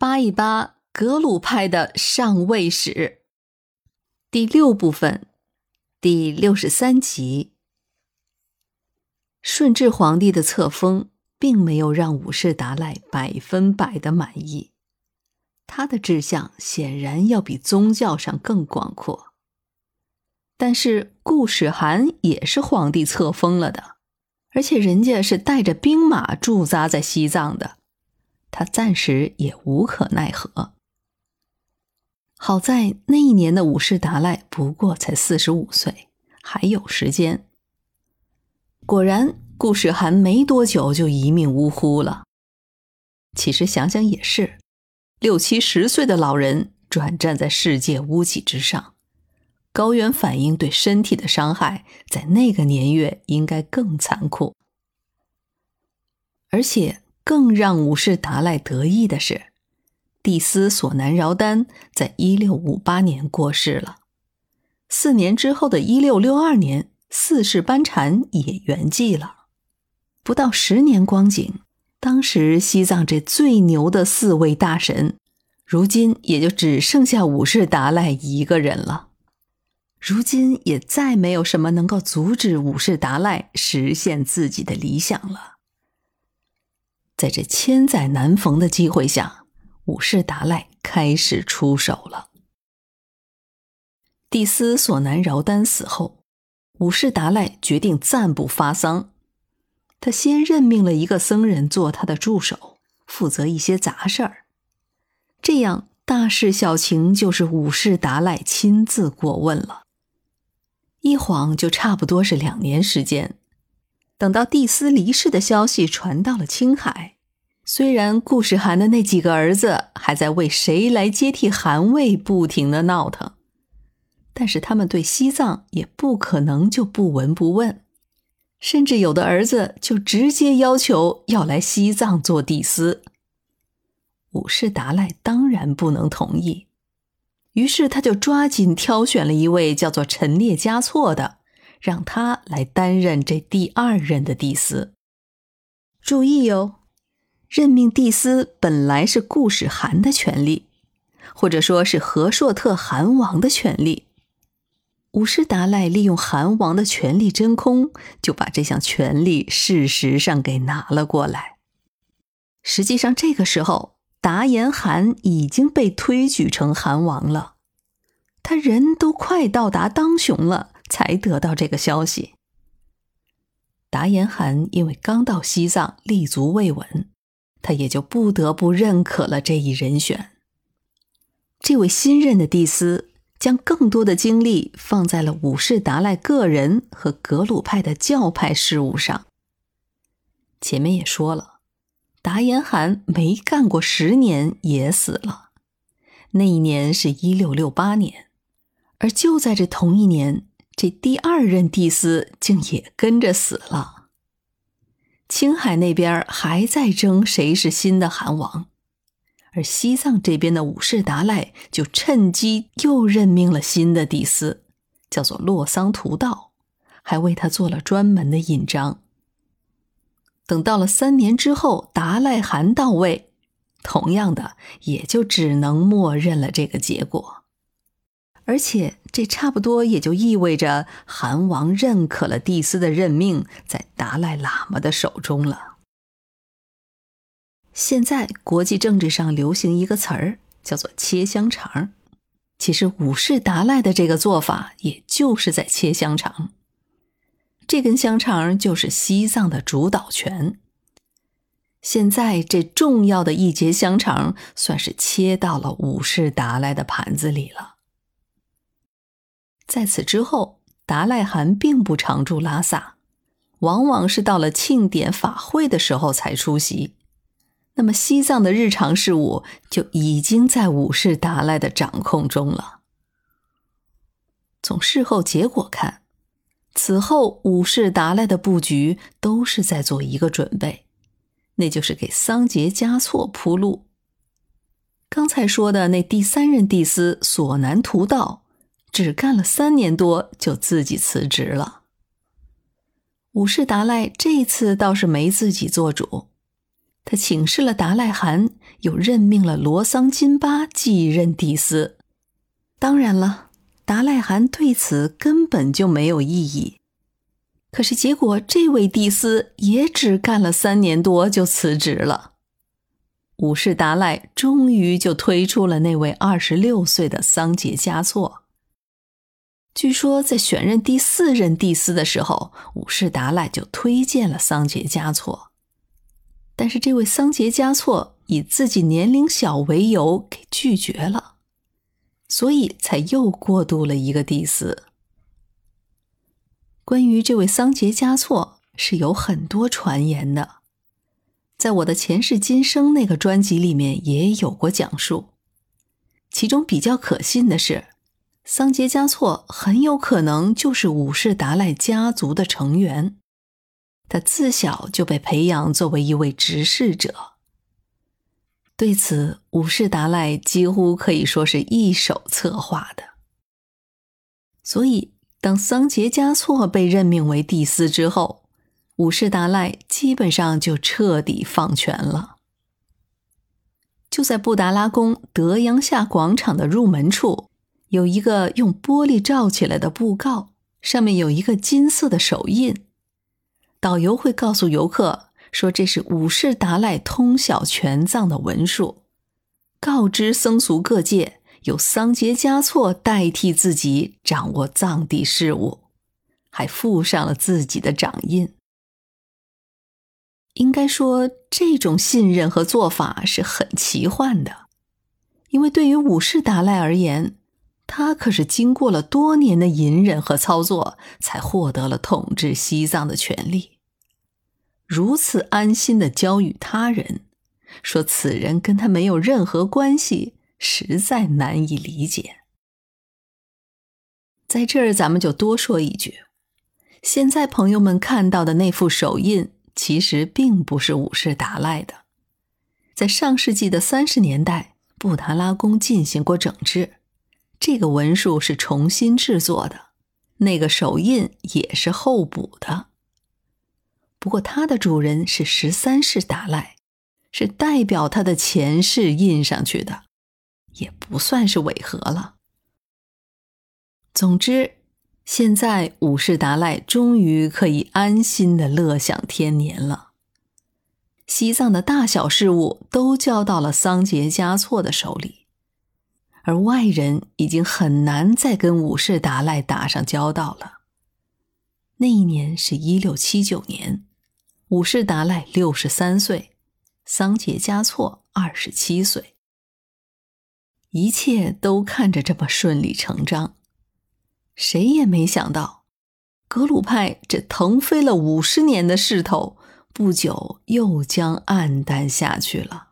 扒一扒格鲁派的上位史，第六部分，第六十三集。顺治皇帝的册封并没有让武士达赖百分百的满意，他的志向显然要比宗教上更广阔。但是顾始汗也是皇帝册封了的，而且人家是带着兵马驻扎在西藏的。他暂时也无可奈何。好在那一年的武士达赖不过才四十五岁，还有时间。果然，顾始汗没多久就一命呜呼了。其实想想也是，六七十岁的老人转战在世界屋脊之上，高原反应对身体的伤害，在那个年月应该更残酷，而且。更让五世达赖得意的是，帝斯索南饶丹在一六五八年过世了。四年之后的一六六二年，四世班禅也圆寂了。不到十年光景，当时西藏这最牛的四位大神，如今也就只剩下五世达赖一个人了。如今也再没有什么能够阻止五世达赖实现自己的理想了。在这千载难逢的机会下，武士达赖开始出手了。蒂斯索南饶丹死后，武士达赖决定暂不发丧。他先任命了一个僧人做他的助手，负责一些杂事儿。这样大事小情就是武士达赖亲自过问了。一晃就差不多是两年时间。等到帝斯离世的消息传到了青海，虽然顾世汗的那几个儿子还在为谁来接替汗位不停的闹腾，但是他们对西藏也不可能就不闻不问，甚至有的儿子就直接要求要来西藏做帝司。武士达赖当然不能同意，于是他就抓紧挑选了一位叫做陈列嘉措的。让他来担任这第二任的帝司。注意哟，任命帝司本来是顾始汗的权利，或者说是和硕特汗王的权利。武士达赖利用汗王的权力真空，就把这项权力事实上给拿了过来。实际上，这个时候达延汗已经被推举成汗王了，他人都快到达当雄了。才得到这个消息。达延汗因为刚到西藏，立足未稳，他也就不得不认可了这一人选。这位新任的帝司将更多的精力放在了五世达赖个人和格鲁派的教派事务上。前面也说了，达延汗没干过十年也死了，那一年是一六六八年，而就在这同一年。这第二任帝司竟也跟着死了。青海那边还在争谁是新的汗王，而西藏这边的武士达赖就趁机又任命了新的帝司，叫做洛桑图道，还为他做了专门的印章。等到了三年之后，达赖汗到位，同样的也就只能默认了这个结果。而且，这差不多也就意味着韩王认可了帝斯的任命在达赖喇嘛的手中了。现在国际政治上流行一个词儿，叫做“切香肠”。其实武士达赖的这个做法，也就是在切香肠。这根香肠就是西藏的主导权。现在这重要的一节香肠，算是切到了武士达赖的盘子里了。在此之后，达赖汗并不常驻拉萨，往往是到了庆典法会的时候才出席。那么，西藏的日常事务就已经在五世达赖的掌控中了。从事后结果看，此后五世达赖的布局都是在做一个准备，那就是给桑杰嘉措铺路。刚才说的那第三任帝司索南图道。只干了三年多，就自己辞职了。武士达赖这次倒是没自己做主，他请示了达赖汗，又任命了罗桑金巴继任帝司。当然了，达赖汗对此根本就没有异议。可是结果，这位帝司也只干了三年多就辞职了。武士达赖终于就推出了那位二十六岁的桑杰嘉措。据说在选任第四任帝司的时候，武士达赖就推荐了桑杰嘉措。但是这位桑杰嘉措以自己年龄小为由给拒绝了，所以才又过渡了一个第四。关于这位桑杰嘉措是有很多传言的，在我的前世今生那个专辑里面也有过讲述。其中比较可信的是，桑杰嘉措很有可能就是武士达赖家族的成员。他自小就被培养作为一位执事者。对此，武士达赖几乎可以说是一手策划的。所以，当桑杰嘉措被任命为帝司之后，武士达赖基本上就彻底放权了。就在布达拉宫德阳下广场的入门处，有一个用玻璃罩起来的布告，上面有一个金色的手印。导游会告诉游客说：“这是五世达赖通晓全藏的文书，告知僧俗各界，由桑杰嘉措代替自己掌握藏地事务，还附上了自己的掌印。”应该说，这种信任和做法是很奇幻的，因为对于五世达赖而言，他可是经过了多年的隐忍和操作，才获得了统治西藏的权利。如此安心的交予他人，说此人跟他没有任何关系，实在难以理解。在这儿，咱们就多说一句：现在朋友们看到的那副手印，其实并不是武士达赖的。在上世纪的三十年代，布达拉宫进行过整治。这个文书是重新制作的，那个手印也是后补的。不过，它的主人是十三世达赖，是代表他的前世印上去的，也不算是违和了。总之，现在五世达赖终于可以安心的乐享天年了。西藏的大小事务都交到了桑杰嘉措的手里。而外人已经很难再跟武士达赖打上交道了。那一年是一六七九年，武士达赖六十三岁，桑杰嘉措二十七岁，一切都看着这么顺理成章。谁也没想到，格鲁派这腾飞了五十年的势头，不久又将黯淡下去了。